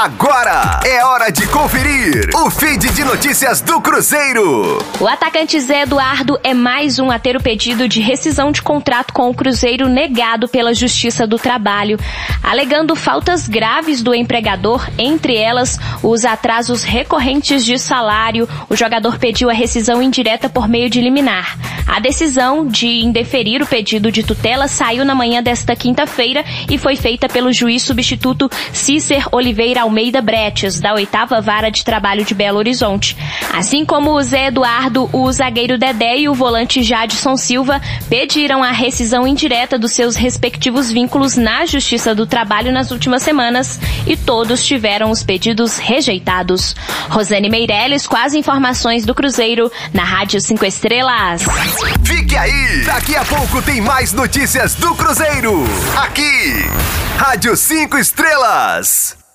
Agora é hora de conferir o feed de notícias do Cruzeiro. O atacante Zé Eduardo é mais um a ter o pedido de rescisão de contrato com o Cruzeiro negado pela Justiça do Trabalho, alegando faltas graves do empregador, entre elas os atrasos recorrentes de salário. O jogador pediu a rescisão indireta por meio de liminar. A decisão de indeferir o pedido de tutela saiu na manhã desta quinta-feira e foi feita pelo juiz substituto Cícer Oliveira Almeida Bretes, da oitava vara de trabalho de Belo Horizonte. Assim como o Zé Eduardo, o zagueiro Dedé e o volante Jadson Silva pediram a rescisão indireta dos seus respectivos vínculos na Justiça do Trabalho nas últimas semanas e todos tiveram os pedidos rejeitados. Rosane Meirelles com as informações do Cruzeiro na Rádio 5 Estrelas. Fique aí! Daqui a pouco tem mais notícias do Cruzeiro. Aqui, Rádio 5 Estrelas.